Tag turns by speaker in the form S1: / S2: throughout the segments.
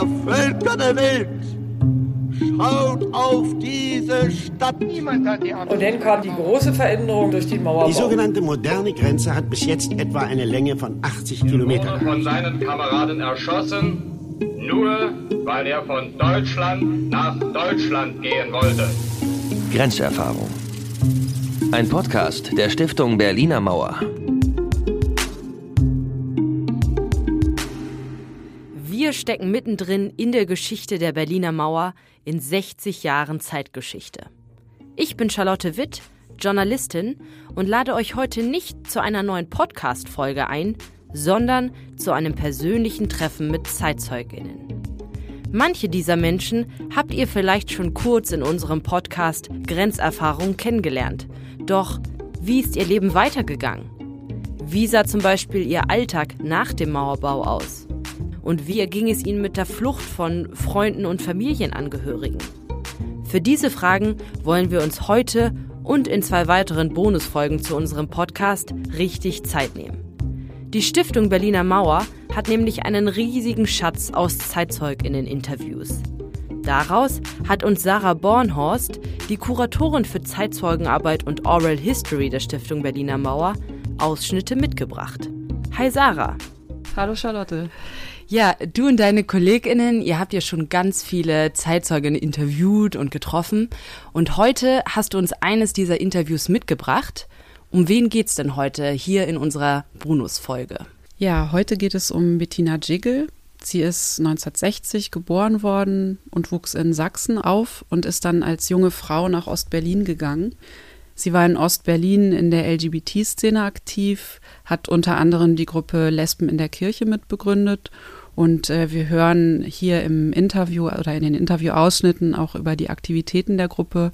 S1: ihr Völker der Welt, schaut auf diese Stadt. Niemand
S2: hat die Antwort. Und dann kam die große Veränderung durch den Mauerbau.
S3: Die sogenannte moderne Grenze hat bis jetzt etwa eine Länge von 80 Kilometern.
S4: von seinen Kameraden erschossen, nur weil er von Deutschland nach Deutschland gehen wollte.
S5: Grenzerfahrung. Ein Podcast der Stiftung Berliner Mauer.
S6: Wir stecken mittendrin in der Geschichte der Berliner Mauer in 60 Jahren Zeitgeschichte. Ich bin Charlotte Witt, Journalistin und lade euch heute nicht zu einer neuen Podcast-Folge ein, sondern zu einem persönlichen Treffen mit ZeitzeugInnen. Manche dieser Menschen habt ihr vielleicht schon kurz in unserem Podcast Grenzerfahrung kennengelernt. Doch wie ist ihr Leben weitergegangen? Wie sah zum Beispiel ihr Alltag nach dem Mauerbau aus? Und wie erging es ihnen mit der Flucht von Freunden und Familienangehörigen? Für diese Fragen wollen wir uns heute und in zwei weiteren Bonusfolgen zu unserem Podcast richtig Zeit nehmen. Die Stiftung Berliner Mauer hat nämlich einen riesigen Schatz aus Zeitzeuginnen-Interviews. Daraus hat uns Sarah Bornhorst, die Kuratorin für Zeitzeugenarbeit und Oral History der Stiftung Berliner Mauer, Ausschnitte mitgebracht. Hi Sarah.
S7: Hallo Charlotte.
S6: Ja, du und deine KollegInnen, ihr habt ja schon ganz viele Zeitzeugen interviewt und getroffen. Und heute hast du uns eines dieser Interviews mitgebracht. Um wen geht's denn heute hier in unserer Bonus-Folge?
S7: Ja, heute geht es um Bettina Jiggle. Sie ist 1960 geboren worden und wuchs in Sachsen auf und ist dann als junge Frau nach Ostberlin gegangen. Sie war in Ostberlin in der LGBT-Szene aktiv, hat unter anderem die Gruppe Lesben in der Kirche mitbegründet und äh, wir hören hier im Interview oder in den Interviewausschnitten auch über die Aktivitäten der Gruppe,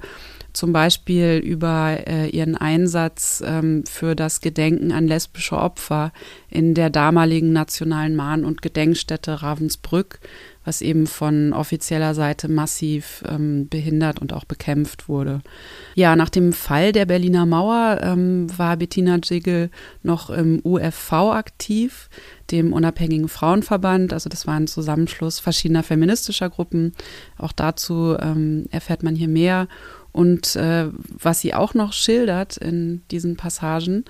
S7: zum Beispiel über äh, ihren Einsatz ähm, für das Gedenken an lesbische Opfer in der damaligen nationalen Mahn- und Gedenkstätte Ravensbrück, was eben von offizieller Seite massiv ähm, behindert und auch bekämpft wurde. Ja, nach dem Fall der Berliner Mauer ähm, war Bettina Jiggle noch im UFV aktiv dem Unabhängigen Frauenverband. Also das war ein Zusammenschluss verschiedener feministischer Gruppen. Auch dazu ähm, erfährt man hier mehr. Und äh, was sie auch noch schildert in diesen Passagen,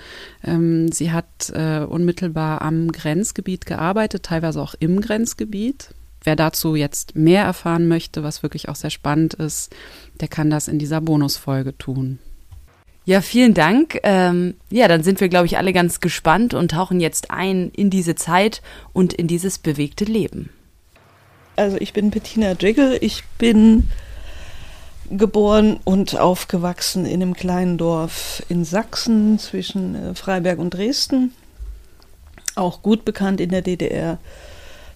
S7: ähm, sie hat äh, unmittelbar am Grenzgebiet gearbeitet, teilweise auch im Grenzgebiet. Wer dazu jetzt mehr erfahren möchte, was wirklich auch sehr spannend ist, der kann das in dieser Bonusfolge tun.
S6: Ja, vielen Dank. Ähm, ja, dann sind wir, glaube ich, alle ganz gespannt und tauchen jetzt ein in diese Zeit und in dieses bewegte Leben.
S8: Also ich bin Bettina Jiggle. Ich bin geboren und aufgewachsen in einem kleinen Dorf in Sachsen zwischen äh, Freiberg und Dresden. Auch gut bekannt in der DDR.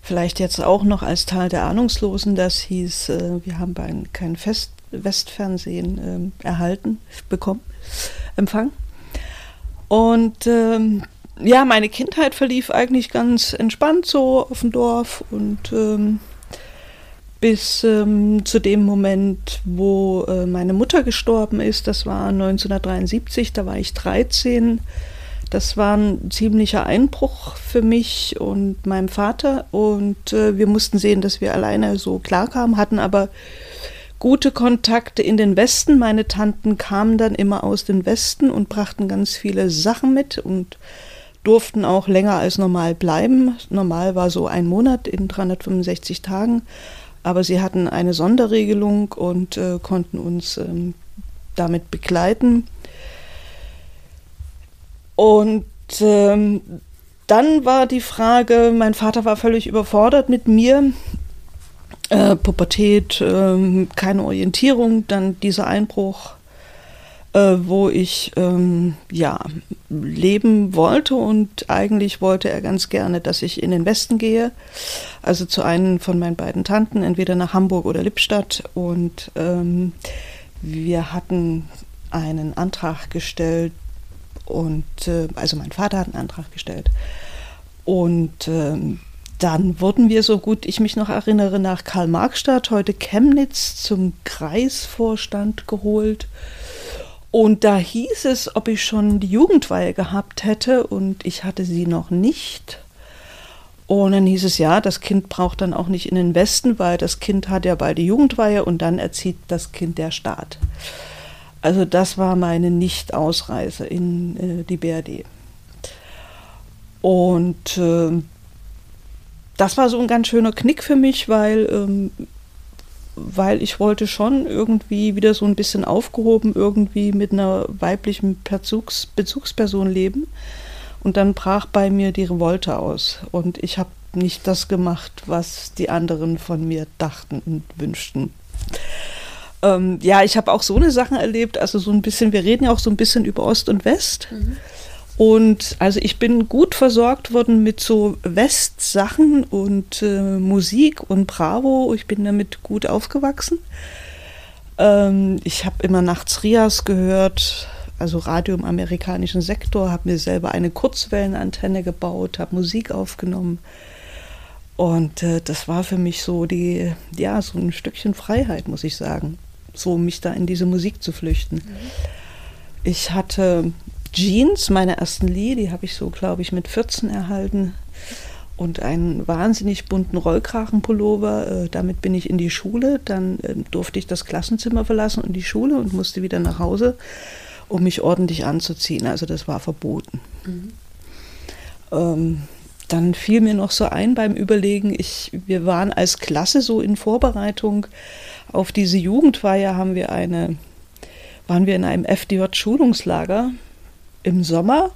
S8: Vielleicht jetzt auch noch als Teil der Ahnungslosen. Das hieß, äh, wir haben kein Fest Westfernsehen äh, erhalten, bekommen, Empfang. Und ähm, ja, meine Kindheit verlief eigentlich ganz entspannt so auf dem Dorf und ähm, bis ähm, zu dem Moment, wo äh, meine Mutter gestorben ist, das war 1973, da war ich 13. Das war ein ziemlicher Einbruch für mich und meinem Vater und äh, wir mussten sehen, dass wir alleine so klarkamen, hatten aber gute Kontakte in den Westen. Meine Tanten kamen dann immer aus dem Westen und brachten ganz viele Sachen mit und durften auch länger als normal bleiben. Normal war so ein Monat in 365 Tagen, aber sie hatten eine Sonderregelung und äh, konnten uns ähm, damit begleiten. Und ähm, dann war die Frage, mein Vater war völlig überfordert mit mir, äh, Pubertät, äh, keine Orientierung, dann dieser Einbruch, äh, wo ich ähm, ja leben wollte. Und eigentlich wollte er ganz gerne, dass ich in den Westen gehe, also zu einem von meinen beiden Tanten, entweder nach Hamburg oder Lippstadt. Und ähm, wir hatten einen Antrag gestellt und äh, also mein Vater hat einen Antrag gestellt und ähm, dann wurden wir, so gut ich mich noch erinnere, nach Karl-Marx-Stadt, heute Chemnitz, zum Kreisvorstand geholt. Und da hieß es, ob ich schon die Jugendweihe gehabt hätte und ich hatte sie noch nicht. Und dann hieß es ja, das Kind braucht dann auch nicht in den Westen, weil das Kind hat ja beide Jugendweihe und dann erzieht das Kind der Staat. Also das war meine Nicht-Ausreise in äh, die BRD. Und äh, das war so ein ganz schöner Knick für mich, weil, ähm, weil ich wollte schon irgendwie wieder so ein bisschen aufgehoben irgendwie mit einer weiblichen Bezugs Bezugsperson leben. Und dann brach bei mir die Revolte aus. Und ich habe nicht das gemacht, was die anderen von mir dachten und wünschten. Ähm, ja, ich habe auch so eine Sachen erlebt, also so ein bisschen, wir reden ja auch so ein bisschen über Ost und West. Mhm. Und also ich bin gut versorgt worden mit so West-Sachen und äh, Musik und Bravo. Ich bin damit gut aufgewachsen. Ähm, ich habe immer nachts Rias gehört, also Radio im amerikanischen Sektor, habe mir selber eine Kurzwellenantenne gebaut, habe Musik aufgenommen. Und äh, das war für mich so die, ja, so ein Stückchen Freiheit, muss ich sagen. So mich da in diese Musik zu flüchten. Mhm. Ich hatte Jeans, meine ersten Lee, die habe ich so, glaube ich, mit 14 erhalten. Und einen wahnsinnig bunten Rollkrachenpullover. Äh, damit bin ich in die Schule. Dann äh, durfte ich das Klassenzimmer verlassen und die Schule und musste wieder nach Hause um mich ordentlich anzuziehen. Also das war verboten. Mhm. Ähm, dann fiel mir noch so ein beim Überlegen, ich, wir waren als Klasse so in Vorbereitung auf diese Jugendweihe, haben wir eine, waren wir in einem FDJ-Schulungslager im Sommer.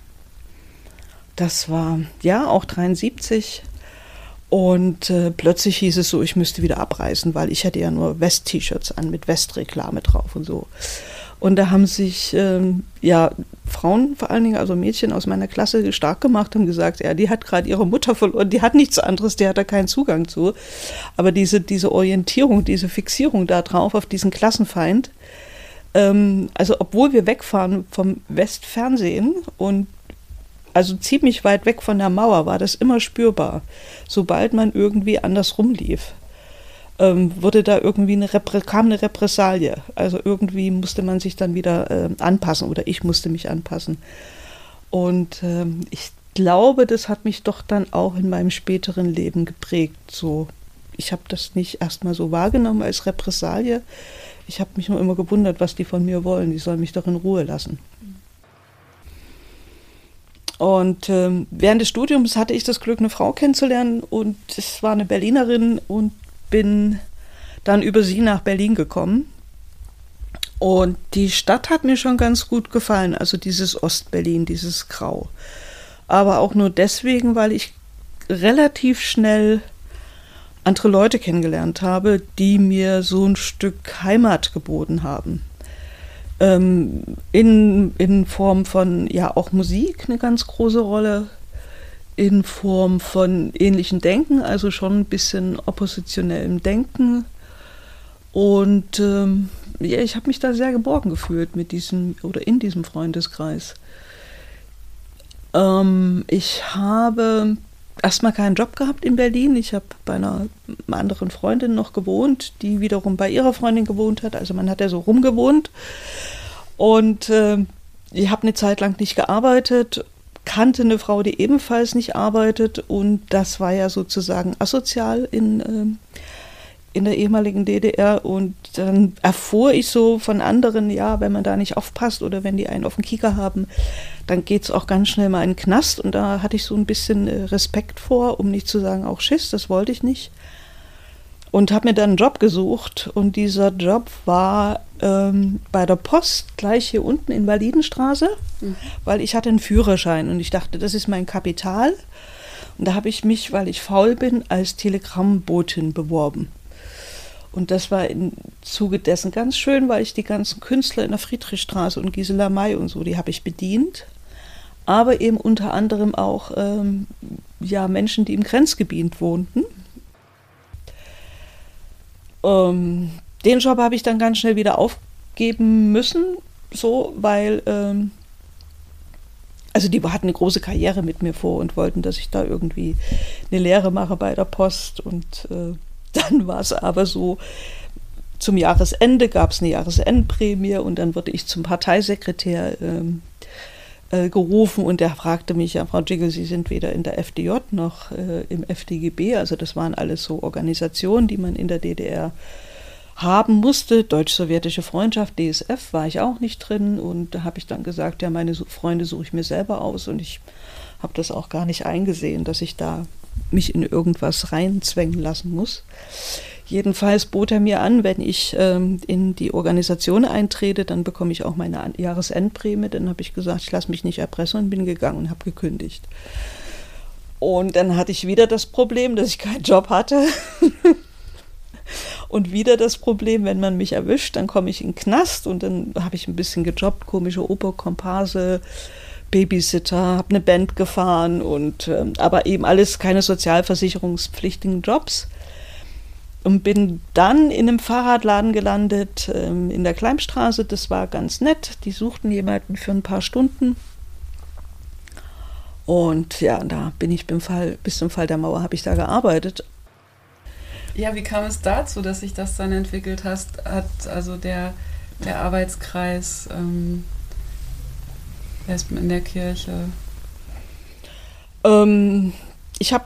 S8: Das war ja auch 73. Und äh, plötzlich hieß es so, ich müsste wieder abreisen, weil ich hatte ja nur West-T-Shirts an mit West-Reklame drauf und so. Und da haben sich ähm, ja Frauen vor allen Dingen, also Mädchen aus meiner Klasse stark gemacht und gesagt, ja, die hat gerade ihre Mutter verloren, die hat nichts anderes, die hat da keinen Zugang zu. Aber diese, diese Orientierung, diese Fixierung da drauf auf diesen Klassenfeind, ähm, also obwohl wir wegfahren vom Westfernsehen und also ziemlich weit weg von der Mauer war das immer spürbar, sobald man irgendwie andersrum lief ähm, wurde da irgendwie eine Repre kam eine Repressalie. Also irgendwie musste man sich dann wieder äh, anpassen oder ich musste mich anpassen. Und ähm, ich glaube, das hat mich doch dann auch in meinem späteren Leben geprägt. So, ich habe das nicht erstmal so wahrgenommen als Repressalie. Ich habe mich nur immer gewundert, was die von mir wollen. Die sollen mich doch in Ruhe lassen. Und ähm, während des Studiums hatte ich das Glück, eine Frau kennenzulernen und es war eine Berlinerin und bin dann über sie nach Berlin gekommen. Und die Stadt hat mir schon ganz gut gefallen, also dieses Ostberlin, dieses Grau. Aber auch nur deswegen, weil ich relativ schnell andere Leute kennengelernt habe, die mir so ein Stück Heimat geboten haben. Ähm, in, in Form von ja auch Musik eine ganz große Rolle in Form von ähnlichen Denken, also schon ein bisschen oppositionellem Denken. Und ähm, ja, ich habe mich da sehr geborgen gefühlt mit diesem oder in diesem Freundeskreis. Ähm, ich habe erstmal keinen Job gehabt in Berlin. Ich habe bei einer anderen Freundin noch gewohnt, die wiederum bei ihrer Freundin gewohnt hat. Also man hat ja so rumgewohnt. Und äh, ich habe eine Zeit lang nicht gearbeitet kannte eine Frau, die ebenfalls nicht arbeitet. Und das war ja sozusagen asozial in, äh, in der ehemaligen DDR und dann erfuhr ich so von anderen, ja, wenn man da nicht aufpasst oder wenn die einen auf den Kieker haben, dann geht es auch ganz schnell mal in den Knast. Und da hatte ich so ein bisschen äh, Respekt vor, um nicht zu sagen auch Schiss, das wollte ich nicht und habe mir dann einen Job gesucht und dieser Job war ähm, bei der Post gleich hier unten in Validenstraße, mhm. weil ich hatte einen Führerschein und ich dachte, das ist mein Kapital. Und da habe ich mich, weil ich faul bin, als Telegrammbotin beworben. Und das war im Zuge dessen ganz schön, weil ich die ganzen Künstler in der Friedrichstraße und Gisela May und so, die habe ich bedient. Aber eben unter anderem auch ähm, ja, Menschen, die im Grenzgebiet wohnten. Ähm, den Job habe ich dann ganz schnell wieder aufgeben müssen, so, weil, ähm, also die hatten eine große Karriere mit mir vor und wollten, dass ich da irgendwie eine Lehre mache bei der Post. Und äh, dann war es aber so, zum Jahresende gab es eine Jahresendprämie und dann wurde ich zum Parteisekretär ähm, äh, gerufen und der fragte mich, ja, Frau Jiggle, Sie sind weder in der FDJ noch äh, im FDGB, also das waren alles so Organisationen, die man in der DDR haben musste. Deutsch-Sowjetische Freundschaft, DSF, war ich auch nicht drin und da habe ich dann gesagt, ja, meine Freunde suche ich mir selber aus und ich habe das auch gar nicht eingesehen, dass ich da mich in irgendwas reinzwängen lassen muss. Jedenfalls bot er mir an, wenn ich ähm, in die Organisation eintrete, dann bekomme ich auch meine Jahresendprämie. Dann habe ich gesagt, ich lasse mich nicht erpressen und bin gegangen und habe gekündigt. Und dann hatte ich wieder das Problem, dass ich keinen Job hatte. und wieder das Problem, wenn man mich erwischt, dann komme ich in den Knast und dann habe ich ein bisschen gejobbt, komische Oper, Komparse, Babysitter, habe eine Band gefahren und äh, aber eben alles keine sozialversicherungspflichtigen Jobs und bin dann in einem Fahrradladen gelandet ähm, in der Kleimstraße. Das war ganz nett. Die suchten jemanden für ein paar Stunden. Und ja, da bin ich beim Fall, bis zum Fall der Mauer habe ich da gearbeitet.
S7: Ja, wie kam es dazu, dass sich das dann entwickelt hast, hat also der, der Arbeitskreis ähm, in der Kirche?
S8: Ähm, ich habe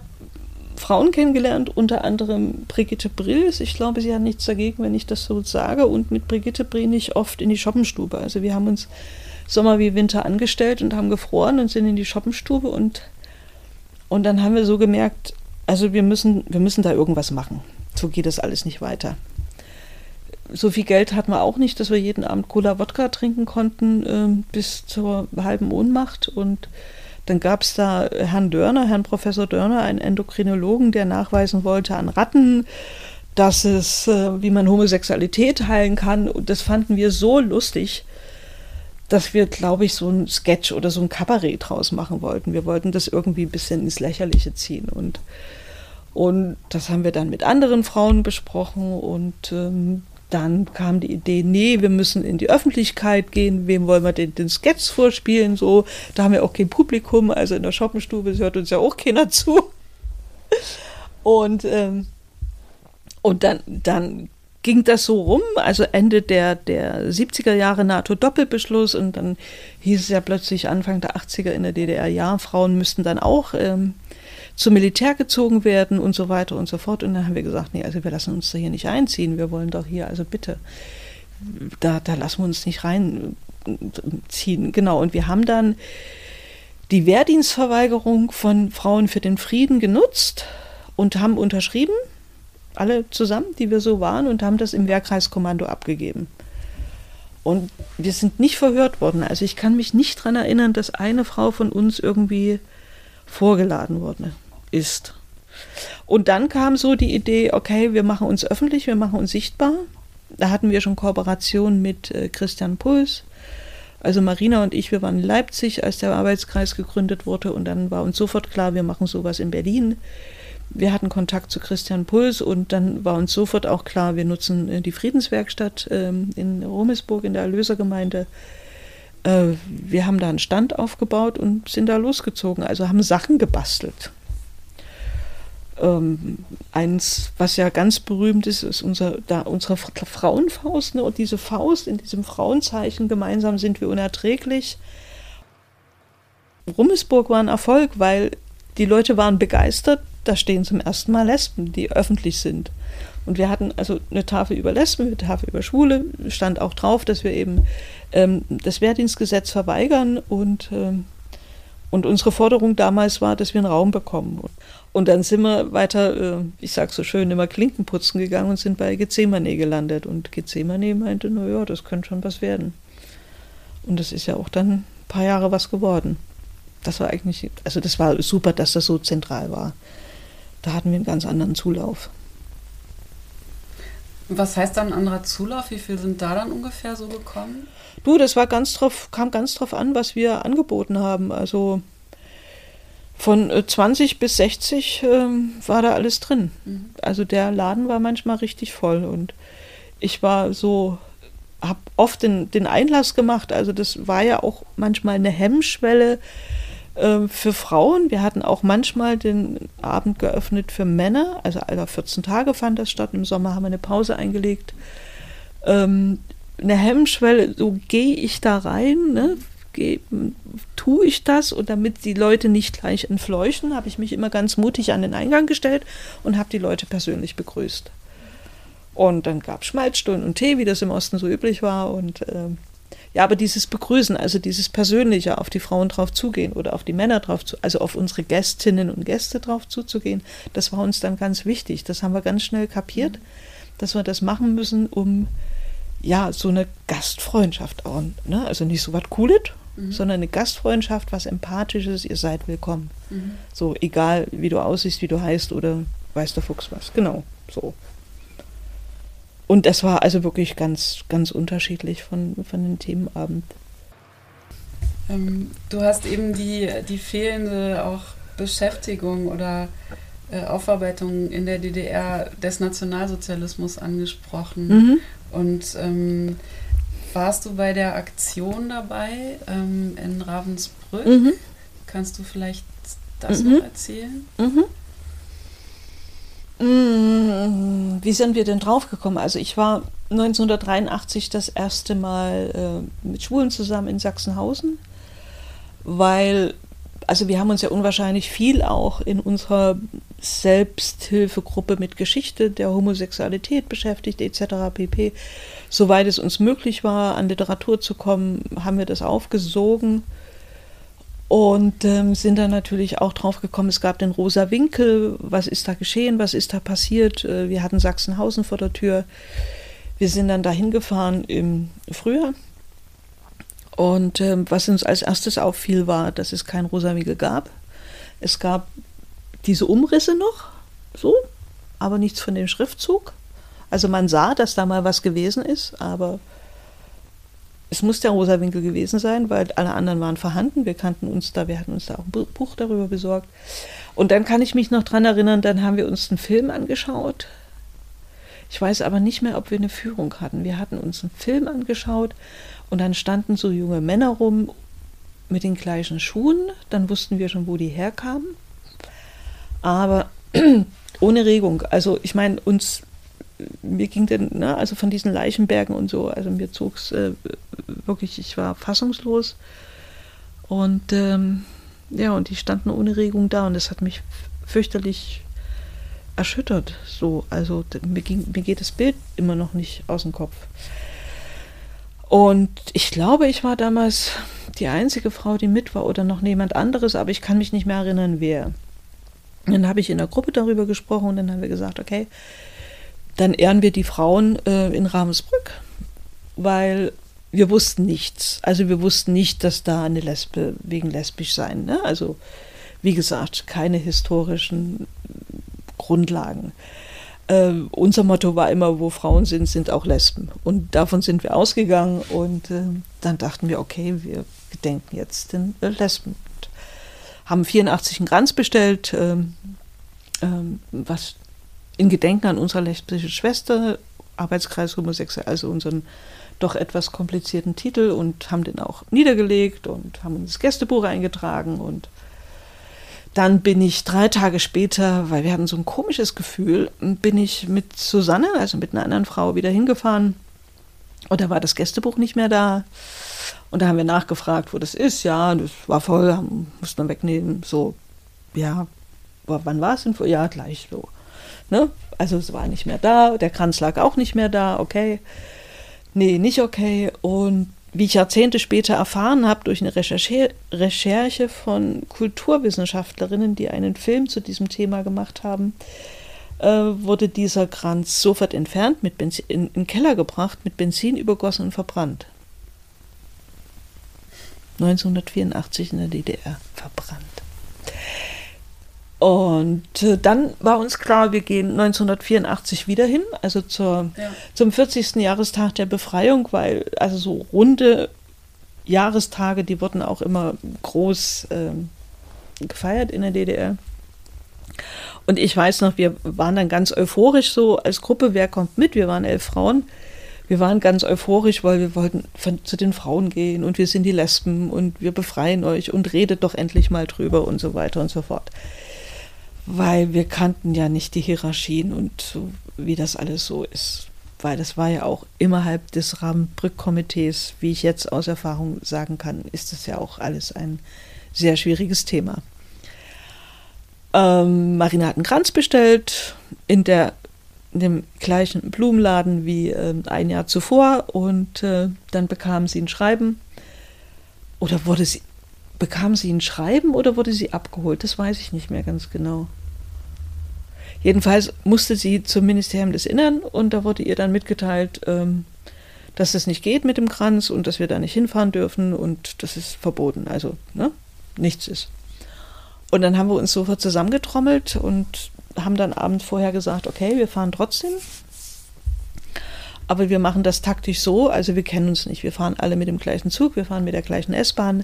S8: Frauen kennengelernt, unter anderem Brigitte Brills. Ich glaube, sie hat nichts dagegen, wenn ich das so sage. Und mit Brigitte bin ich oft in die Shoppenstube. Also wir haben uns Sommer wie Winter angestellt und haben gefroren und sind in die Shoppenstube und, und dann haben wir so gemerkt, also wir müssen, wir müssen da irgendwas machen. So geht das alles nicht weiter. So viel Geld hatten wir auch nicht, dass wir jeden Abend Cola-Wodka trinken konnten äh, bis zur halben Ohnmacht und dann gab es da Herrn Dörner, Herrn Professor Dörner, einen Endokrinologen, der nachweisen wollte an Ratten, dass es, äh, wie man Homosexualität heilen kann. Und das fanden wir so lustig, dass wir, glaube ich, so ein Sketch oder so ein Kabarett draus machen wollten. Wir wollten das irgendwie ein bisschen ins Lächerliche ziehen. Und, und das haben wir dann mit anderen Frauen besprochen. Und ähm, dann kam die Idee, nee, wir müssen in die Öffentlichkeit gehen, wem wollen wir den, den Sketch vorspielen, so, da haben wir auch kein Publikum, also in der Shoppenstube hört uns ja auch keiner zu. Und, ähm, und dann, dann ging das so rum, also Ende der, der 70er Jahre NATO-Doppelbeschluss und dann hieß es ja plötzlich Anfang der 80er in der DDR, ja, Frauen müssten dann auch ähm, zum Militär gezogen werden und so weiter und so fort. Und dann haben wir gesagt, nee, also wir lassen uns da hier nicht einziehen. Wir wollen doch hier, also bitte, da, da lassen wir uns nicht reinziehen. Genau, und wir haben dann die Wehrdienstverweigerung von Frauen für den Frieden genutzt und haben unterschrieben, alle zusammen, die wir so waren, und haben das im Wehrkreiskommando abgegeben. Und wir sind nicht verhört worden. Also ich kann mich nicht daran erinnern, dass eine Frau von uns irgendwie vorgeladen worden ist. Und dann kam so die Idee, okay, wir machen uns öffentlich, wir machen uns sichtbar. Da hatten wir schon Kooperation mit äh, Christian Puls. Also Marina und ich, wir waren in Leipzig, als der Arbeitskreis gegründet wurde und dann war uns sofort klar, wir machen sowas in Berlin. Wir hatten Kontakt zu Christian Puls und dann war uns sofort auch klar, wir nutzen äh, die Friedenswerkstatt ähm, in Rummelsburg in der Erlösergemeinde. Äh, wir haben da einen Stand aufgebaut und sind da losgezogen, also haben Sachen gebastelt. Ähm, eins, was ja ganz berühmt ist, ist unser, da, unsere Frauenfaust. Ne? Und diese Faust in diesem Frauenzeichen, gemeinsam sind wir unerträglich. Rummelsburg war ein Erfolg, weil die Leute waren begeistert. Da stehen zum ersten Mal Lesben, die öffentlich sind. Und wir hatten also eine Tafel über Lesben, eine Tafel über Schwule, stand auch drauf, dass wir eben ähm, das Wehrdienstgesetz verweigern und, ähm, und unsere Forderung damals war, dass wir einen Raum bekommen. Und dann sind wir weiter, äh, ich sag so schön, immer Klinken putzen gegangen und sind bei Gethsemane gelandet. Und Gethsemane meinte, naja, das könnte schon was werden. Und das ist ja auch dann ein paar Jahre was geworden. Das war eigentlich, also das war super, dass das so zentral war. Da hatten wir einen ganz anderen Zulauf.
S7: Was heißt dann anderer Zulauf? Wie viel sind da dann ungefähr so gekommen?
S8: Du, das war ganz drauf, kam ganz drauf an, was wir angeboten haben. Also von 20 äh, bis 60 äh, war da alles drin. Mhm. Also der Laden war manchmal richtig voll und ich war so, habe oft den, den Einlass gemacht. Also das war ja auch manchmal eine Hemmschwelle äh, für Frauen. Wir hatten auch manchmal den Abend geöffnet für Männer. Also alle 14 Tage fand das statt. Im Sommer haben wir eine Pause eingelegt. Ähm, eine Hemmschwelle, so gehe ich da rein, ne? Tue ich das und damit die Leute nicht gleich entfleuchen, habe ich mich immer ganz mutig an den Eingang gestellt und habe die Leute persönlich begrüßt. Und dann gab es Schmalzstunden und Tee, wie das im Osten so üblich war. Und äh, ja, aber dieses Begrüßen, also dieses Persönliche, auf die Frauen drauf zugehen oder auf die Männer drauf zu, also auf unsere Gästinnen und Gäste drauf zuzugehen, das war uns dann ganz wichtig. Das haben wir ganz schnell kapiert, dass wir das machen müssen, um ja, so eine Gastfreundschaft auch. Ne? Also nicht so was Cooles, mhm. sondern eine Gastfreundschaft, was Empathisches, ihr seid willkommen. Mhm. So, egal wie du aussiehst, wie du heißt oder weiß der Fuchs was. Genau, so. Und das war also wirklich ganz, ganz unterschiedlich von, von den Themenabend.
S7: Ähm, du hast eben die, die fehlende auch Beschäftigung oder äh, Aufarbeitung in der DDR des Nationalsozialismus angesprochen. Mhm. Und ähm, warst du bei der Aktion dabei ähm, in Ravensbrück? Mhm. Kannst du vielleicht das mhm. noch erzählen?
S8: Mhm. Mm, wie sind wir denn draufgekommen? Also ich war 1983 das erste Mal äh, mit Schwulen zusammen in Sachsenhausen, weil also wir haben uns ja unwahrscheinlich viel auch in unserer Selbsthilfegruppe mit Geschichte der Homosexualität beschäftigt, etc. pp. Soweit es uns möglich war, an Literatur zu kommen, haben wir das aufgesogen und ähm, sind dann natürlich auch drauf gekommen, es gab den Rosa Winkel, was ist da geschehen, was ist da passiert. Äh, wir hatten Sachsenhausen vor der Tür. Wir sind dann dahin gefahren im Frühjahr und ähm, was uns als erstes auffiel, war, dass es kein Rosa-Winkel gab. Es gab diese Umrisse noch, so, aber nichts von dem Schriftzug. Also man sah, dass da mal was gewesen ist, aber es muss der Rosa-Winkel gewesen sein, weil alle anderen waren vorhanden. Wir kannten uns da, wir hatten uns da auch ein Buch darüber besorgt. Und dann kann ich mich noch dran erinnern, dann haben wir uns einen Film angeschaut. Ich weiß aber nicht mehr, ob wir eine Führung hatten. Wir hatten uns einen Film angeschaut und dann standen so junge Männer rum mit den gleichen Schuhen. Dann wussten wir schon, wo die herkamen. Aber ohne Regung. Also ich meine, uns, mir ging denn, ne, also von diesen Leichenbergen und so, also mir zog es äh, wirklich, ich war fassungslos. Und ähm, ja, und die standen ohne Regung da und das hat mich fürchterlich erschüttert. So, also mir, ging, mir geht das Bild immer noch nicht aus dem Kopf. Und ich glaube, ich war damals die einzige Frau, die mit war oder noch niemand anderes, aber ich kann mich nicht mehr erinnern, wer. dann habe ich in der Gruppe darüber gesprochen und dann haben wir gesagt, okay, dann ehren wir die Frauen äh, in Ravensbrück, weil wir wussten nichts. Also wir wussten nicht, dass da eine Lesbe wegen lesbisch sein. Ne? Also wie gesagt, keine historischen Grundlagen. Äh, unser Motto war immer, wo Frauen sind, sind auch Lesben. Und davon sind wir ausgegangen und äh, dann dachten wir, okay, wir gedenken jetzt den äh, Lesben. Und haben 84 einen Kranz bestellt, ähm, ähm, was in Gedenken an unsere lesbische Schwester, Arbeitskreis Homosexuell, also unseren doch etwas komplizierten Titel und haben den auch niedergelegt und haben ins Gästebuch eingetragen und dann bin ich drei Tage später, weil wir hatten so ein komisches Gefühl, bin ich mit Susanne, also mit einer anderen Frau, wieder hingefahren. Und da war das Gästebuch nicht mehr da. Und da haben wir nachgefragt, wo das ist. Ja, das war voll, mussten wir wegnehmen. So, ja, wann war es denn? Ja, gleich so. Ne? Also es war nicht mehr da, der Kranz lag auch nicht mehr da, okay. Nee, nicht okay. Und wie ich Jahrzehnte später erfahren habe durch eine Recherche, Recherche von Kulturwissenschaftlerinnen, die einen Film zu diesem Thema gemacht haben, äh, wurde dieser Kranz sofort entfernt, mit Benzin, in, in den Keller gebracht, mit Benzin übergossen und verbrannt. 1984 in der DDR verbrannt. Und äh, dann war uns klar, wir gehen 1984 wieder hin, also zur, ja. zum 40. Jahrestag der Befreiung, weil also so runde Jahrestage, die wurden auch immer groß äh, gefeiert in der DDR. Und ich weiß noch, wir waren dann ganz euphorisch so als Gruppe, wer kommt mit? Wir waren elf Frauen. Wir waren ganz euphorisch, weil wir wollten von, zu den Frauen gehen und wir sind die Lesben und wir befreien euch und redet doch endlich mal drüber und so weiter und so fort weil wir kannten ja nicht die Hierarchien und wie das alles so ist. weil das war ja auch innerhalb des Rahmenbrück-Komitees, wie ich jetzt aus Erfahrung sagen kann, ist das ja auch alles ein sehr schwieriges Thema. Ähm, Marina hat einen Kranz bestellt in, der, in dem gleichen Blumenladen wie äh, ein Jahr zuvor und äh, dann bekam sie ein Schreiben. Oder wurde sie, bekam sie ein Schreiben oder wurde sie abgeholt? Das weiß ich nicht mehr ganz genau. Jedenfalls musste sie zum Ministerium des Innern und da wurde ihr dann mitgeteilt, ähm, dass es nicht geht mit dem Kranz und dass wir da nicht hinfahren dürfen und das ist verboten. Also, ne? Nichts ist. Und dann haben wir uns sofort zusammengetrommelt und haben dann abends vorher gesagt, okay, wir fahren trotzdem. Aber wir machen das taktisch so, also wir kennen uns nicht. Wir fahren alle mit dem gleichen Zug, wir fahren mit der gleichen S-Bahn.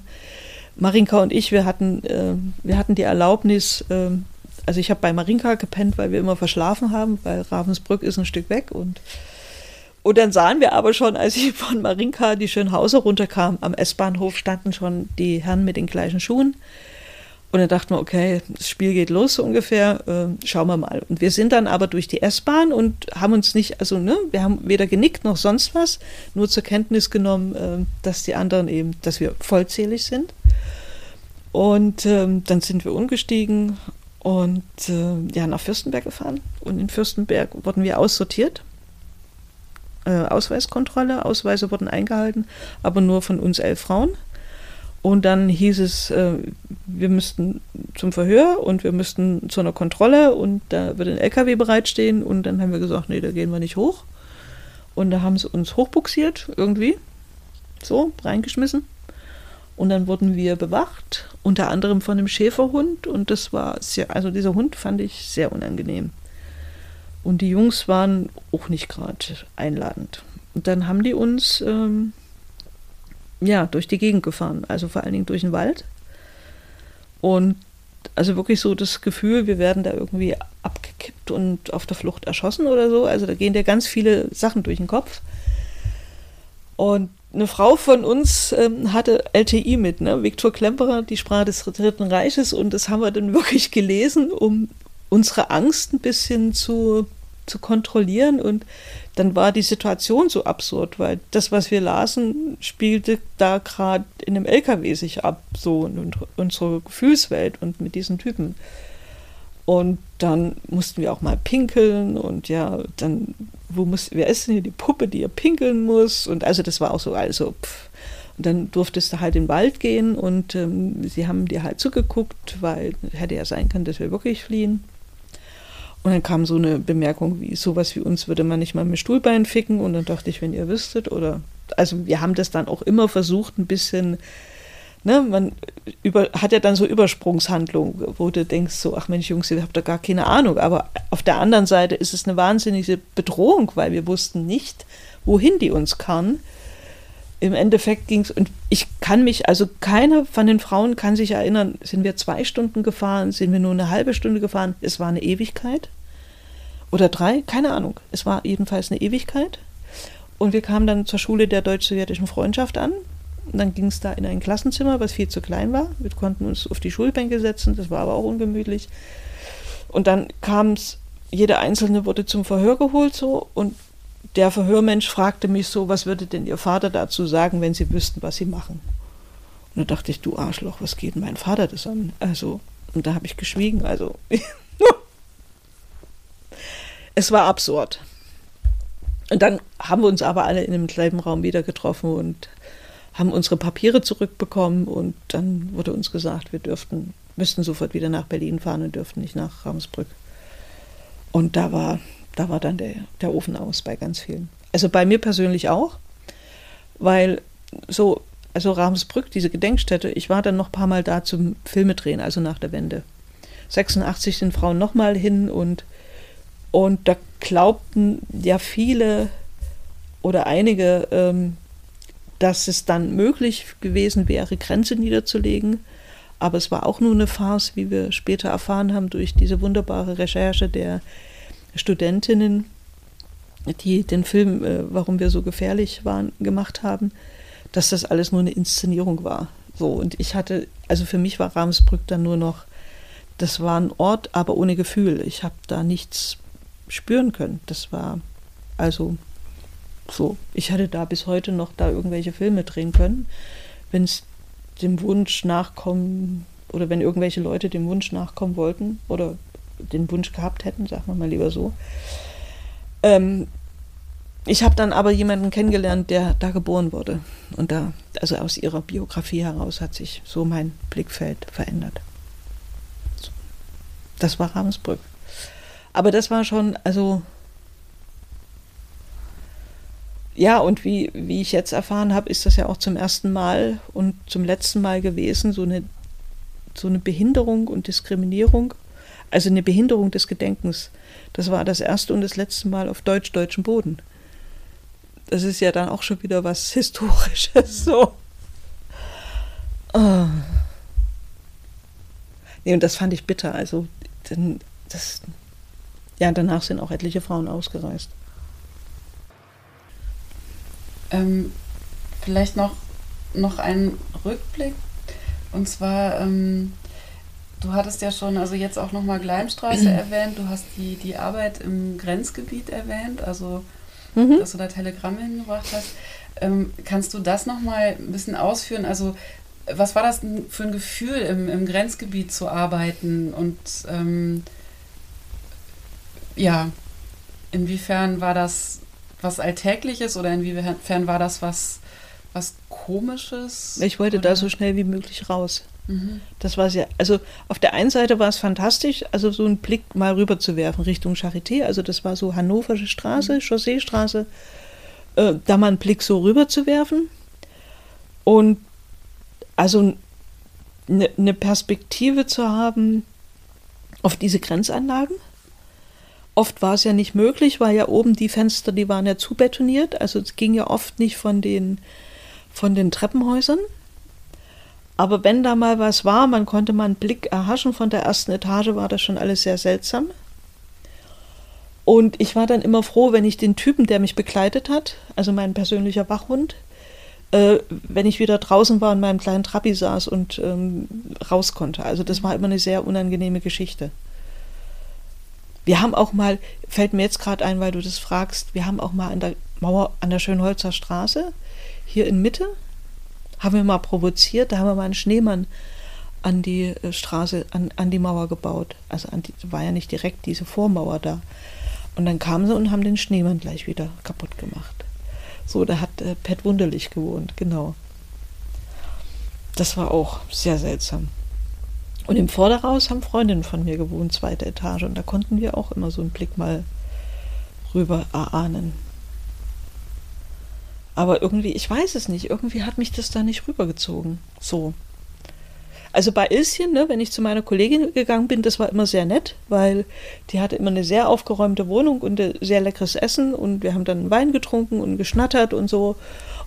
S8: Marinka und ich, wir hatten, äh, wir hatten die Erlaubnis, äh, also ich habe bei Marinka gepennt, weil wir immer verschlafen haben, weil Ravensbrück ist ein Stück weg und und dann sahen wir aber schon, als ich von Marinka die Schönhauser runterkam, am S-Bahnhof standen schon die Herren mit den gleichen Schuhen. Und dann dachten wir, okay, das Spiel geht los so ungefähr, äh, schauen wir mal. Und wir sind dann aber durch die S-Bahn und haben uns nicht, also ne, wir haben weder genickt noch sonst was, nur zur Kenntnis genommen, äh, dass die anderen eben, dass wir vollzählig sind. Und ähm, dann sind wir umgestiegen und äh, ja, nach Fürstenberg gefahren. Und in Fürstenberg wurden wir aussortiert. Äh, Ausweiskontrolle, Ausweise wurden eingehalten, aber nur von uns elf Frauen. Und dann hieß es, äh, wir müssten zum Verhör und wir müssten zu einer Kontrolle und da wird ein LKW bereitstehen. Und dann haben wir gesagt, nee, da gehen wir nicht hoch. Und da haben sie uns hochbuxiert, irgendwie. So, reingeschmissen. Und dann wurden wir bewacht, unter anderem von einem Schäferhund. Und das war sehr, also dieser Hund fand ich sehr unangenehm. Und die Jungs waren auch nicht gerade einladend. Und dann haben die uns ähm, ja durch die Gegend gefahren, also vor allen Dingen durch den Wald. Und also wirklich so das Gefühl, wir werden da irgendwie abgekippt und auf der Flucht erschossen oder so. Also da gehen dir ganz viele Sachen durch den Kopf. Und eine Frau von uns ähm, hatte LTI mit, ne? Viktor Klemperer, die Sprache des Dritten Reiches. Und das haben wir dann wirklich gelesen, um unsere Angst ein bisschen zu, zu kontrollieren. Und dann war die Situation so absurd, weil das, was wir lasen, spielte da gerade in einem LKW sich ab, so in unsere Gefühlswelt und mit diesen Typen. Und dann mussten wir auch mal pinkeln und ja, dann, wo muss, wer ist denn hier die Puppe, die ihr pinkeln muss? Und also das war auch so, also, pff. Und dann durftest du halt in den Wald gehen und ähm, sie haben dir halt zugeguckt, weil hätte ja sein können, dass wir wirklich fliehen. Und dann kam so eine Bemerkung wie, sowas wie uns würde man nicht mal mit Stuhlbein ficken. Und dann dachte ich, wenn ihr wüsstet, oder, also wir haben das dann auch immer versucht, ein bisschen ne, man über, hat ja dann so Übersprungshandlungen, wo du denkst so, ach Mensch, Jungs, ihr habt da gar keine Ahnung. Aber auf der anderen Seite ist es eine wahnsinnige Bedrohung, weil wir wussten nicht, wohin die uns kann. Im Endeffekt ging es, und ich kann mich, also keine von den Frauen kann sich erinnern, sind wir zwei Stunden gefahren, sind wir nur eine halbe Stunde gefahren, es war eine Ewigkeit. Oder drei, keine Ahnung. Es war jedenfalls eine Ewigkeit. Und wir kamen dann zur Schule der deutsch-sowjetischen Freundschaft an. Und dann ging es da in ein Klassenzimmer, was viel zu klein war. Wir konnten uns auf die Schulbänke setzen, das war aber auch ungemütlich. Und dann kam es, jeder Einzelne wurde zum Verhör geholt so und der Verhörmensch fragte mich so, was würde denn Ihr Vater dazu sagen, wenn Sie wüssten, was Sie machen? Und da dachte ich, du Arschloch, was geht mein Vater das an? Also, und da habe ich geschwiegen, also. es war absurd. Und dann haben wir uns aber alle in dem selben Raum wieder getroffen und haben unsere Papiere zurückbekommen und dann wurde uns gesagt, wir dürften, müssten sofort wieder nach Berlin fahren und dürften nicht nach Ramsbrück. Und da war, da war dann der, der Ofen aus bei ganz vielen. Also bei mir persönlich auch, weil so, also Ramsbrück, diese Gedenkstätte, ich war dann noch ein paar Mal da zum Filmedrehen, also nach der Wende. 86 sind Frauen nochmal hin und, und da glaubten ja viele oder einige, ähm, dass es dann möglich gewesen wäre, Grenze niederzulegen. Aber es war auch nur eine Farce, wie wir später erfahren haben, durch diese wunderbare Recherche der Studentinnen, die den Film, äh, warum wir so gefährlich waren, gemacht haben, dass das alles nur eine Inszenierung war. So, und ich hatte, also für mich war Ramsbrück dann nur noch, das war ein Ort, aber ohne Gefühl. Ich habe da nichts spüren können. Das war also So, ich hätte da bis heute noch da irgendwelche Filme drehen können, wenn es dem Wunsch nachkommen oder wenn irgendwelche Leute dem Wunsch nachkommen wollten oder den Wunsch gehabt hätten, sagen wir mal lieber so. Ähm, ich habe dann aber jemanden kennengelernt, der da geboren wurde. Und da, also aus ihrer Biografie heraus hat sich so mein Blickfeld verändert. Das war Ravensbrück. Aber das war schon, also ja, und wie, wie ich jetzt erfahren habe, ist das ja auch zum ersten Mal und zum letzten Mal gewesen, so eine, so eine Behinderung und Diskriminierung, also eine Behinderung des Gedenkens. Das war das erste und das letzte Mal auf deutsch-deutschem Boden. Das ist ja dann auch schon wieder was Historisches, so. Oh. Nee, und das fand ich bitter. Also, das, ja, danach sind auch etliche Frauen ausgereist.
S7: Ähm, vielleicht noch, noch ein Rückblick. Und zwar, ähm, du hattest ja schon, also jetzt auch nochmal Gleimstraße erwähnt, du hast die, die Arbeit im Grenzgebiet erwähnt, also mhm. dass du da Telegramme hingebracht hast. Ähm, kannst du das nochmal ein bisschen ausführen? Also was war das für ein Gefühl, im, im Grenzgebiet zu arbeiten? Und ähm, ja, inwiefern war das was Alltägliches oder inwiefern war das was, was Komisches?
S8: Ich wollte oder? da so schnell wie möglich raus. Mhm. Das war sehr, also auf der einen Seite war es fantastisch, also so einen Blick mal rüber zu werfen Richtung Charité, also das war so Hannoversche Straße, mhm. Chausseestraße, äh, da mal einen Blick so rüber zu werfen und also eine ne Perspektive zu haben auf diese Grenzanlagen Oft war es ja nicht möglich, weil ja oben die Fenster, die waren ja zubetoniert. Also es ging ja oft nicht von den, von den Treppenhäusern. Aber wenn da mal was war, man konnte mal einen Blick erhaschen von der ersten Etage, war das schon alles sehr seltsam. Und ich war dann immer froh, wenn ich den Typen, der mich begleitet hat, also mein persönlicher Wachhund, äh, wenn ich wieder draußen war und meinem kleinen Trabi saß und ähm, raus konnte. Also das war immer eine sehr unangenehme Geschichte. Wir haben auch mal, fällt mir jetzt gerade ein, weil du das fragst, wir haben auch mal an der Mauer, an der Schönholzer Straße, hier in Mitte, haben wir mal provoziert, da haben wir mal einen Schneemann an die äh, Straße, an, an die Mauer gebaut. Also die, war ja nicht direkt diese Vormauer da. Und dann kamen sie und haben den Schneemann gleich wieder kaputt gemacht. So, da hat äh, Pet Wunderlich gewohnt, genau. Das war auch sehr seltsam. Und im Vorderhaus haben Freundinnen von mir gewohnt, zweite Etage. Und da konnten wir auch immer so einen Blick mal rüber erahnen. Aber irgendwie, ich weiß es nicht, irgendwie hat mich das da nicht rübergezogen. So. Also bei Ilschen, ne, wenn ich zu meiner Kollegin gegangen bin, das war immer sehr nett, weil die hatte immer eine sehr aufgeräumte Wohnung und sehr leckeres Essen und wir haben dann Wein getrunken und geschnattert und so.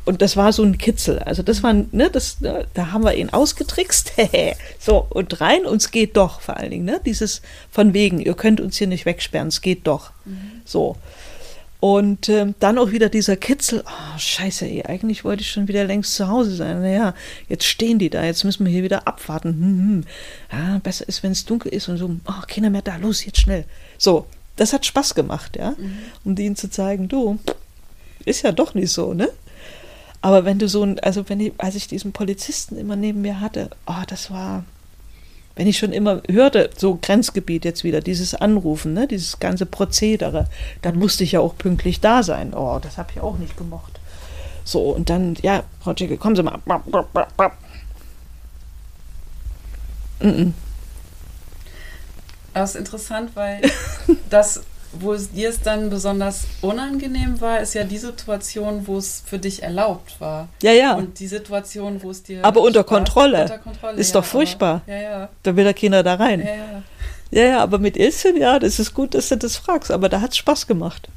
S8: Und das war so ein Kitzel. Also das war, ne, das, ne, da haben wir ihn ausgetrickst. so, und rein, uns geht doch vor allen Dingen, ne? Dieses von wegen, ihr könnt uns hier nicht wegsperren, es geht doch. Mhm. So. Und ähm, dann auch wieder dieser Kitzel, oh, scheiße, ey, eigentlich wollte ich schon wieder längst zu Hause sein. Naja, jetzt stehen die da, jetzt müssen wir hier wieder abwarten. Hm, hm. Ja, besser ist, wenn es dunkel ist und so, oh, keiner mehr da, los, jetzt schnell. So, das hat Spaß gemacht, ja, mhm. um denen zu zeigen, du, ist ja doch nicht so, ne? Aber wenn du so ein, also wenn ich, als ich diesen Polizisten immer neben mir hatte, oh, das war, wenn ich schon immer hörte, so Grenzgebiet jetzt wieder, dieses Anrufen, ne, dieses ganze Prozedere, dann musste ich ja auch pünktlich da sein. Oh, das habe ich auch nicht gemocht. So, und dann, ja, Frau Jickel, kommen Sie mal.
S7: Mm -mm. Das ist interessant, weil das wo es dir es dann besonders unangenehm war, ist ja die Situation, wo es für dich erlaubt war.
S8: Ja, ja.
S7: Und die Situation, wo es dir.
S8: Aber unter Kontrolle. unter Kontrolle. Ist ja, doch furchtbar.
S7: Aber, ja, ja.
S8: Da will da keiner da rein.
S7: Ja, ja.
S8: Ja, ja, aber mit Ilsen, ja, das ist gut, dass du das fragst. Aber da hat es Spaß gemacht.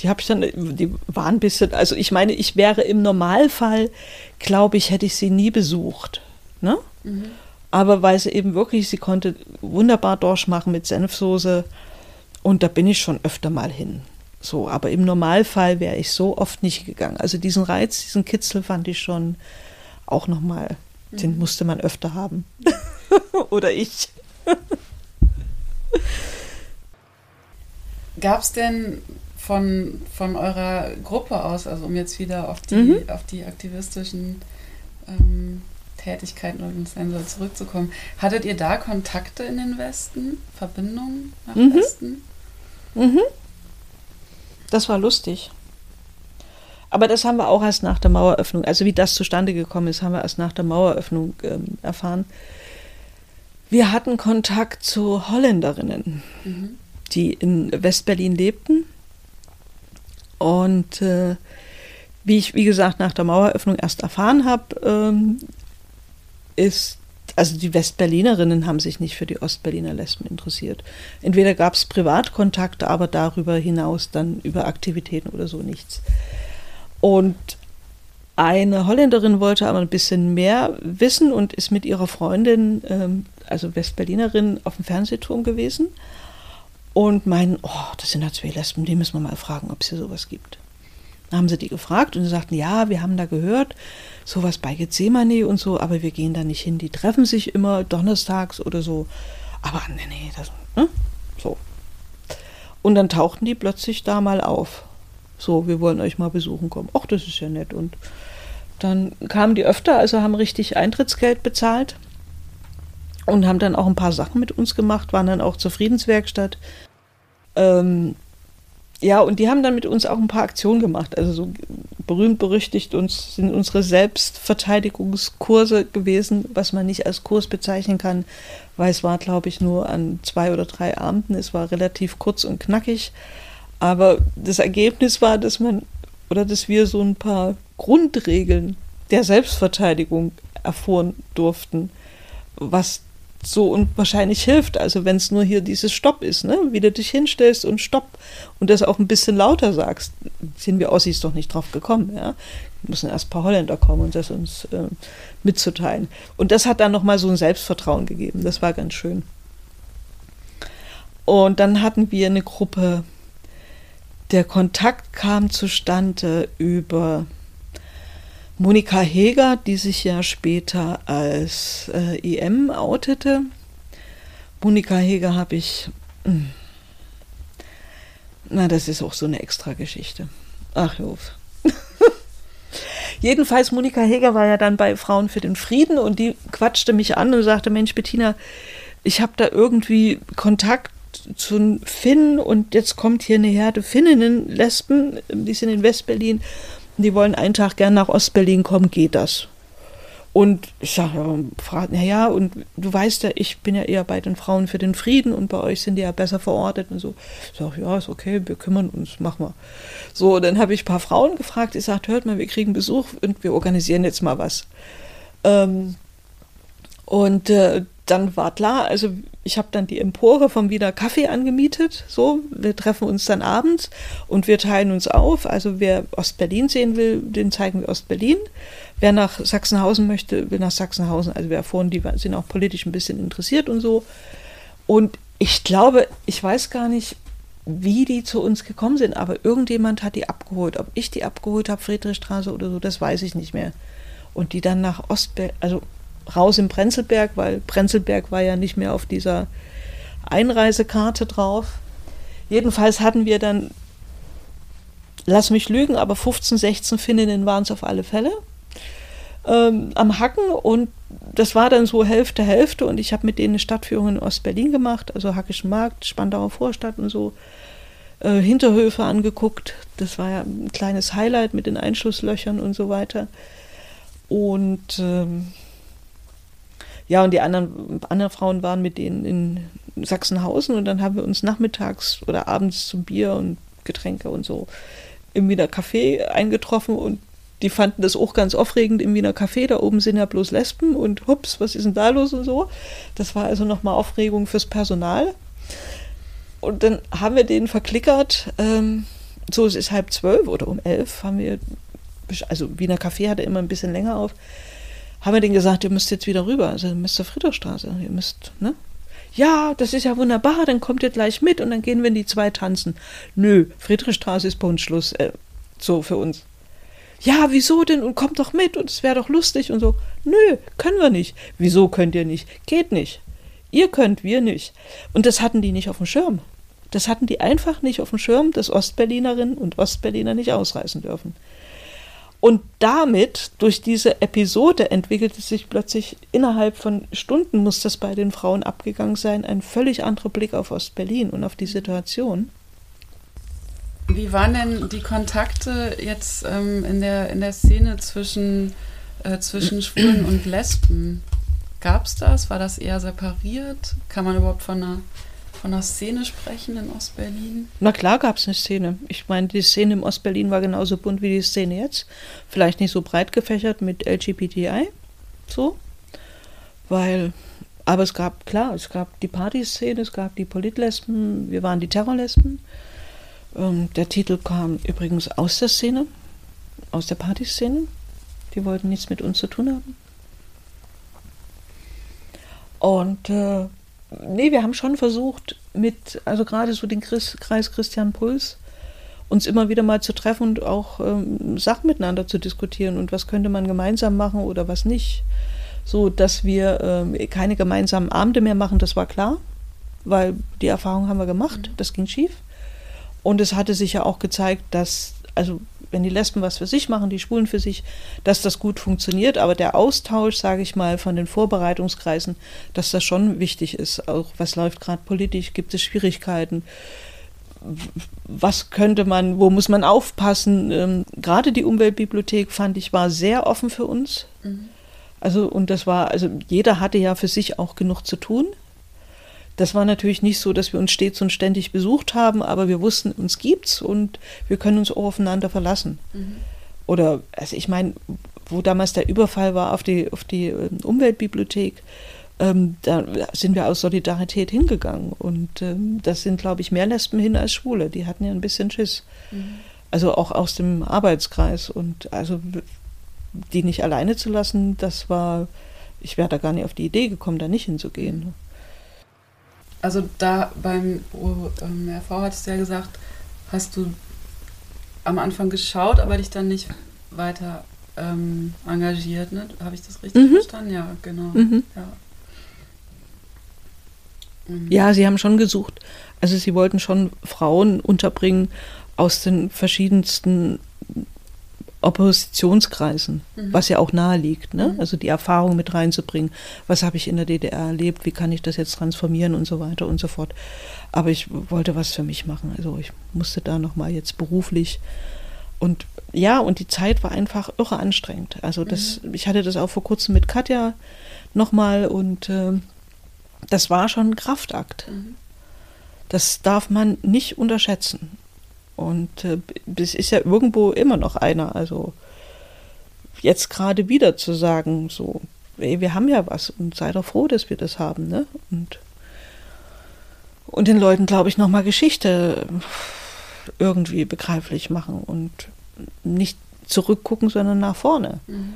S8: Die habe ich dann, die waren ein bisschen, also ich meine, ich wäre im Normalfall, glaube ich, hätte ich sie nie besucht. Ne? Mhm. Aber weil sie eben wirklich, sie konnte wunderbar durchmachen mit Senfsoße und da bin ich schon öfter mal hin. So, aber im Normalfall wäre ich so oft nicht gegangen. Also diesen Reiz, diesen Kitzel fand ich schon auch nochmal, mhm. den musste man öfter haben. Oder ich.
S7: Gab es denn von, von eurer Gruppe aus, also um jetzt wieder auf die,
S8: Mhm.
S7: auf die aktivistischen ähm, Tätigkeiten und Sensor zurückzukommen, hattet ihr da Kontakte in den Westen, Verbindungen nach
S8: Mhm.
S7: Westen?
S8: Mhm. Das war lustig. Aber das haben wir auch erst nach der Maueröffnung, also wie das zustande gekommen ist, haben wir erst nach der Maueröffnung ähm, erfahren. Wir hatten Kontakt zu Holländerinnen,
S7: Mhm.
S8: die in Westberlin lebten. Und äh, wie ich, wie gesagt, nach der Maueröffnung erst erfahren habe, ähm, ist, also die Westberlinerinnen haben sich nicht für die Ostberliner Lesben interessiert. Entweder gab es Privatkontakte, aber darüber hinaus dann über Aktivitäten oder so nichts. Und eine Holländerin wollte aber ein bisschen mehr wissen und ist mit ihrer Freundin, ähm, also Westberlinerin, auf dem Fernsehturm gewesen und meinen, oh, das sind ja zwei Lesben, die müssen wir mal fragen, ob es hier sowas gibt. Haben sie die gefragt und sie sagten, ja, wir haben da gehört, sowas bei Gethsemane und so, aber wir gehen da nicht hin. Die treffen sich immer donnerstags oder so. Aber nee, nee, das, ne? So. Und dann tauchten die plötzlich da mal auf. So, wir wollen euch mal besuchen kommen. Ach, das ist ja nett. Und dann kamen die öfter, also haben richtig Eintrittsgeld bezahlt und haben dann auch ein paar Sachen mit uns gemacht, waren dann auch zur Friedenswerkstatt. Ähm, ja, und die haben dann mit uns auch ein paar Aktionen gemacht. Also so berühmt berüchtigt uns sind unsere Selbstverteidigungskurse gewesen, was man nicht als Kurs bezeichnen kann, weil es war, glaube ich, nur an zwei oder drei Abenden. Es war relativ kurz und knackig. Aber das Ergebnis war, dass man oder dass wir so ein paar Grundregeln der Selbstverteidigung erfuhren durften, was so unwahrscheinlich hilft. Also wenn es nur hier dieses Stopp ist, ne? wie du dich hinstellst und Stopp und das auch ein bisschen lauter sagst, sind wir Ossis doch nicht drauf gekommen. Ja? Müssen erst ein paar Holländer kommen und das uns äh, mitzuteilen. Und das hat dann nochmal so ein Selbstvertrauen gegeben. Das war ganz schön. Und dann hatten wir eine Gruppe, der Kontakt kam zustande über Monika Heger, die sich ja später als äh, EM outete. Monika Heger habe ich. Mh, na, das ist auch so eine extra Geschichte. Ach, hör auf. Jedenfalls, Monika Heger war ja dann bei Frauen für den Frieden und die quatschte mich an und sagte: Mensch, Bettina, ich habe da irgendwie Kontakt zu Finnen und jetzt kommt hier eine Herde Finninnen, Lesben, die sind in Westberlin die wollen einen Tag gern nach Ostberlin kommen, geht das? Und ich sage, ja, naja, und du weißt ja, ich bin ja eher bei den Frauen für den Frieden und bei euch sind die ja besser verortet und so. Ich sage, ja, ist okay, wir kümmern uns, machen wir. So, dann habe ich ein paar Frauen gefragt, ich sagte, hört mal, wir kriegen Besuch und wir organisieren jetzt mal was. Ähm, und äh, dann war klar, also ich habe dann die Empore vom Wiener Kaffee angemietet. So, wir treffen uns dann abends und wir teilen uns auf. Also wer Ostberlin sehen will, den zeigen wir Ostberlin. Wer nach Sachsenhausen möchte, will nach Sachsenhausen. Also wir erfahren, die sind auch politisch ein bisschen interessiert und so. Und ich glaube, ich weiß gar nicht, wie die zu uns gekommen sind, aber irgendjemand hat die abgeholt. Ob ich die abgeholt habe, Friedrichstraße oder so, das weiß ich nicht mehr. Und die dann nach Ostberlin, also raus im Prenzlberg, weil Prenzlberg war ja nicht mehr auf dieser Einreisekarte drauf. Jedenfalls hatten wir dann, lass mich lügen, aber 15, 16 Finninnen waren es auf alle Fälle ähm, am Hacken und das war dann so Hälfte, Hälfte und ich habe mit denen eine Stadtführung in Ostberlin gemacht, also Hackischen Markt, Spandauer Vorstadt und so. Äh, Hinterhöfe angeguckt, das war ja ein kleines Highlight mit den Einschusslöchern und so weiter. Und ähm, ja, und die anderen, anderen Frauen waren mit denen in Sachsenhausen und dann haben wir uns nachmittags oder abends zum Bier und Getränke und so im Wiener Café eingetroffen und die fanden das auch ganz aufregend im Wiener Café. Da oben sind ja bloß Lesben und hups, was ist denn da los und so. Das war also nochmal Aufregung fürs Personal. Und dann haben wir den verklickert. Ähm, so, es ist halb zwölf oder um elf haben wir, also Wiener Café hatte immer ein bisschen länger auf haben wir denen gesagt, ihr müsst jetzt wieder rüber, also ihr müsst zur Friedrichstraße, ihr müsst, ne? Ja, das ist ja wunderbar, dann kommt ihr gleich mit und dann gehen wir in die zwei tanzen. Nö, Friedrichstraße ist bei uns Schluss, äh, so für uns. Ja, wieso denn? Und kommt doch mit und es wäre doch lustig und so. Nö, können wir nicht. Wieso könnt ihr nicht? Geht nicht. Ihr könnt, wir nicht. Und das hatten die nicht auf dem Schirm. Das hatten die einfach nicht auf dem Schirm, dass Ostberlinerinnen und Ostberliner nicht ausreisen dürfen. Und damit, durch diese Episode, entwickelte sich plötzlich innerhalb von Stunden, muss das bei den Frauen abgegangen sein, ein völlig anderer Blick auf Ostberlin und auf die Situation.
S7: Wie waren denn die Kontakte jetzt ähm, in, der, in der Szene zwischen, äh, zwischen Schwulen und Lesben? Gab es das? War das eher separiert? Kann man überhaupt von einer, von einer Szene sprechen in Ostberlin?
S8: Na klar gab es eine Szene. Ich meine, die Szene im Ostberlin war genauso bunt wie die Szene jetzt. Vielleicht nicht so breit gefächert mit LGBTI, so. Weil, aber es gab, klar, es gab die Partyszene, es gab die Politlesben, wir waren die Terrorlesben. Ähm, der Titel kam übrigens aus der Szene, aus der Partyszene. Die wollten nichts mit uns zu tun haben. Und äh, nee, wir haben schon versucht, mit, also gerade so den Chris, Kreis Christian Puls, uns immer wieder mal zu treffen und auch ähm, Sachen miteinander zu diskutieren und was könnte man gemeinsam machen oder was nicht. So, dass wir ähm, keine gemeinsamen Abende mehr machen, das war klar, weil die Erfahrung haben wir gemacht, das ging schief. Und es hatte sich ja auch gezeigt, dass, also wenn die Lesben was für sich machen, die Schwulen für sich, dass das gut funktioniert. Aber der Austausch, sage ich mal, von den Vorbereitungskreisen, dass das schon wichtig ist. Auch was läuft gerade politisch, gibt es Schwierigkeiten. Was könnte man, wo muss man aufpassen? Ähm, gerade die Umweltbibliothek fand ich war sehr offen für uns. Mhm. Also, und das war, also jeder hatte ja für sich auch genug zu tun. Das war natürlich nicht so, dass wir uns stets und ständig besucht haben, aber wir wussten, uns gibt's und wir können uns auch aufeinander verlassen. Mhm. Oder, also ich meine, wo damals der Überfall war auf die, auf die ähm, Umweltbibliothek, ähm, da sind wir aus Solidarität hingegangen. Und ähm, das sind, glaube ich, mehr Lesben hin als Schwule. Die hatten ja ein bisschen Schiss. Mhm. Also auch aus dem Arbeitskreis. Und also die nicht alleine zu lassen, das war, ich wäre da gar nicht auf die Idee gekommen, da nicht hinzugehen. Mhm.
S7: Also da beim OMRV hattest du ja gesagt, hast du am Anfang geschaut, aber dich dann nicht weiter ähm, engagiert, ne? Habe ich das richtig mhm. verstanden? Ja, genau. Mhm. Ja.
S8: Mhm. ja, sie haben schon gesucht. Also sie wollten schon Frauen unterbringen aus den verschiedensten Oppositionskreisen, mhm. was ja auch nahe liegt, ne? Mhm. also die Erfahrung mit reinzubringen. Was habe ich in der DDR erlebt? Wie kann ich das jetzt transformieren und so weiter und so fort. Aber ich wollte was für mich machen. Also ich musste da nochmal jetzt beruflich und ja, und die Zeit war einfach irre anstrengend. Also das, mhm. ich hatte das auch vor kurzem mit Katja nochmal und äh, das war schon ein Kraftakt. Mhm. Das darf man nicht unterschätzen. Und äh, es ist ja irgendwo immer noch einer. Also jetzt gerade wieder zu sagen, so, ey, wir haben ja was und sei doch froh, dass wir das haben, ne? Und, und den Leuten, glaube ich, nochmal Geschichte irgendwie begreiflich machen und nicht zurückgucken, sondern nach vorne.
S7: Mhm.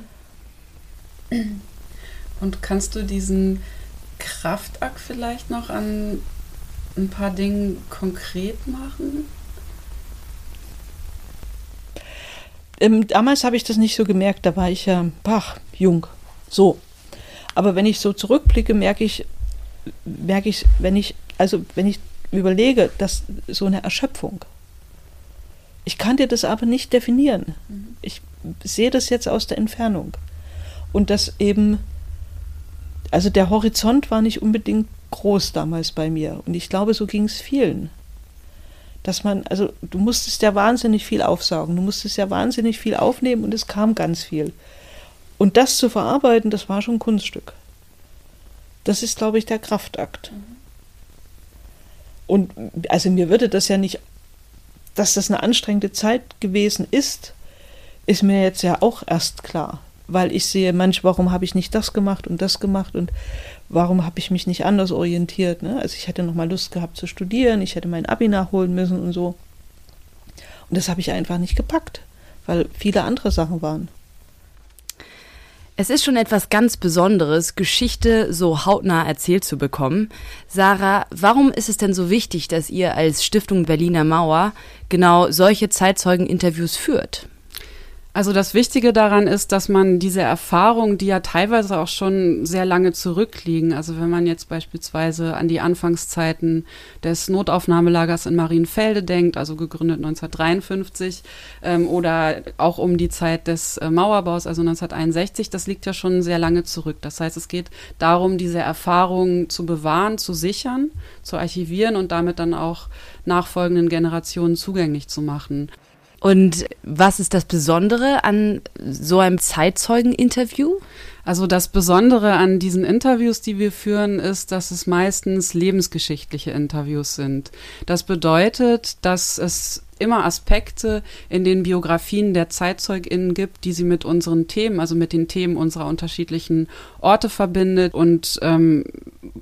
S7: Und kannst du diesen Kraftakt vielleicht noch an ein paar Dingen konkret machen?
S8: Ähm, damals habe ich das nicht so gemerkt, da war ich ja, pach, jung, so. Aber wenn ich so zurückblicke, merke ich, merke ich, wenn ich, also wenn ich überlege, dass so eine Erschöpfung. Ich kann dir das aber nicht definieren. Mhm. Ich sehe das jetzt aus der Entfernung. Und das eben, also der Horizont war nicht unbedingt groß damals bei mir. Und ich glaube, so ging es vielen dass man, also du musstest ja wahnsinnig viel aufsaugen, du musstest ja wahnsinnig viel aufnehmen und es kam ganz viel. Und das zu verarbeiten, das war schon ein Kunststück. Das ist, glaube ich, der Kraftakt. Und also mir würde das ja nicht, dass das eine anstrengende Zeit gewesen ist, ist mir jetzt ja auch erst klar. Weil ich sehe, manch, warum habe ich nicht das gemacht und das gemacht und warum habe ich mich nicht anders orientiert? Ne? Also ich hätte noch mal Lust gehabt zu studieren, ich hätte mein Abi nachholen müssen und so. Und das habe ich einfach nicht gepackt, weil viele andere Sachen waren.
S6: Es ist schon etwas ganz Besonderes, Geschichte so hautnah erzählt zu bekommen. Sarah, warum ist es denn so wichtig, dass ihr als Stiftung Berliner Mauer genau solche Zeitzeugeninterviews führt?
S7: Also das Wichtige daran ist, dass man diese Erfahrungen, die ja teilweise auch schon sehr lange zurückliegen, also wenn man jetzt beispielsweise an die Anfangszeiten des Notaufnahmelagers in Marienfelde denkt, also gegründet 1953, ähm, oder auch um die Zeit des äh, Mauerbaus, also 1961, das liegt ja schon sehr lange zurück. Das heißt, es geht darum, diese Erfahrungen zu bewahren, zu sichern, zu archivieren und damit dann auch nachfolgenden Generationen zugänglich zu machen.
S6: Und was ist das Besondere an so einem Zeitzeugeninterview?
S7: Also das Besondere an diesen Interviews, die wir führen, ist, dass es meistens lebensgeschichtliche Interviews sind. Das bedeutet, dass es immer Aspekte in den Biografien der ZeitzeugInnen gibt, die sie mit unseren Themen, also mit den Themen unserer unterschiedlichen Orte verbindet. Und ähm,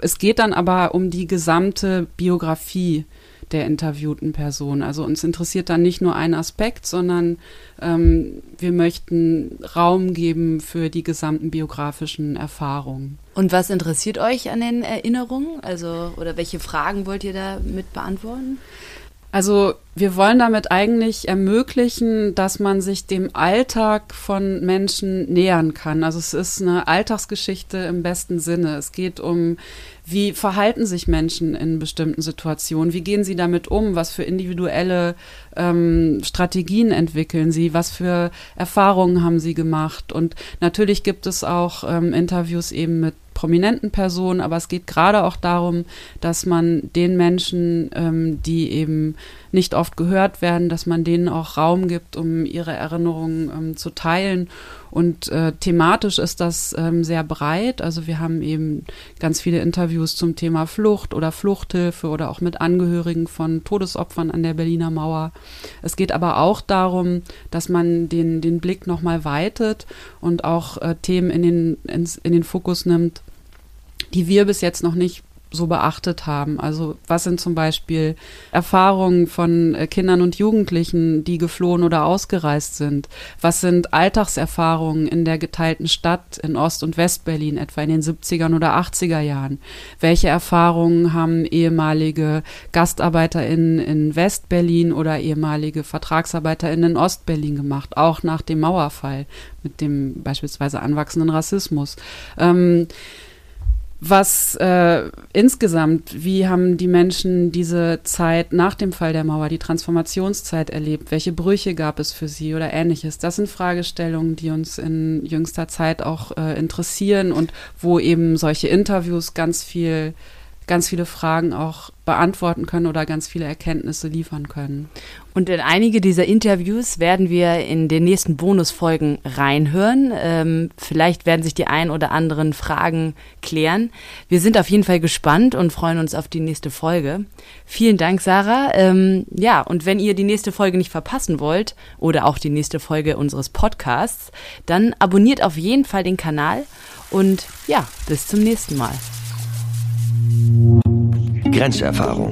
S7: es geht dann aber um die gesamte Biografie der interviewten Person. Also uns interessiert dann nicht nur ein Aspekt, sondern ähm, wir möchten Raum geben für die gesamten biografischen Erfahrungen.
S6: Und was interessiert euch an den Erinnerungen? Also, oder welche Fragen wollt ihr da mit beantworten?
S7: Also wir wollen damit eigentlich ermöglichen, dass man sich dem Alltag von Menschen nähern kann. Also es ist eine Alltagsgeschichte im besten Sinne. Es geht um, wie verhalten sich Menschen in bestimmten Situationen, wie gehen sie damit um, was für individuelle ähm, Strategien entwickeln sie, was für Erfahrungen haben sie gemacht. Und natürlich gibt es auch ähm, Interviews eben mit prominenten Personen, aber es geht gerade auch darum, dass man den Menschen, ähm, die eben nicht oft gehört werden, dass man denen auch Raum gibt, um ihre Erinnerungen ähm, zu teilen. Und äh, thematisch ist das ähm, sehr breit. Also wir haben eben ganz viele Interviews zum Thema Flucht oder Fluchthilfe oder auch mit Angehörigen von Todesopfern an der Berliner Mauer. Es geht aber auch darum, dass man den, den Blick nochmal weitet und auch äh, Themen in den, ins, in den Fokus nimmt, die wir bis jetzt noch nicht so beachtet haben. Also was sind zum Beispiel Erfahrungen von äh, Kindern und Jugendlichen, die geflohen oder ausgereist sind? Was sind Alltagserfahrungen in der geteilten Stadt in Ost- und Westberlin, etwa in den 70er oder 80er Jahren? Welche Erfahrungen haben ehemalige GastarbeiterInnen in Westberlin oder ehemalige VertragsarbeiterInnen in Ostberlin gemacht, auch nach dem Mauerfall mit dem beispielsweise anwachsenden Rassismus? Ähm, was äh, insgesamt, wie haben die Menschen diese Zeit nach dem Fall der Mauer, die Transformationszeit erlebt? Welche Brüche gab es für sie oder ähnliches? Das sind Fragestellungen, die uns in jüngster Zeit auch äh, interessieren und wo eben solche Interviews ganz viel ganz viele Fragen auch beantworten können oder ganz viele Erkenntnisse liefern können.
S6: Und in einige dieser Interviews werden wir in den nächsten Bonusfolgen reinhören. Ähm, vielleicht werden sich die ein oder anderen Fragen klären. Wir sind auf jeden Fall gespannt und freuen uns auf die nächste Folge. Vielen Dank, Sarah. Ähm, ja, und wenn ihr die nächste Folge nicht verpassen wollt oder auch die nächste Folge unseres Podcasts, dann abonniert auf jeden Fall den Kanal und ja, bis zum nächsten Mal.
S5: Grenzerfahrung.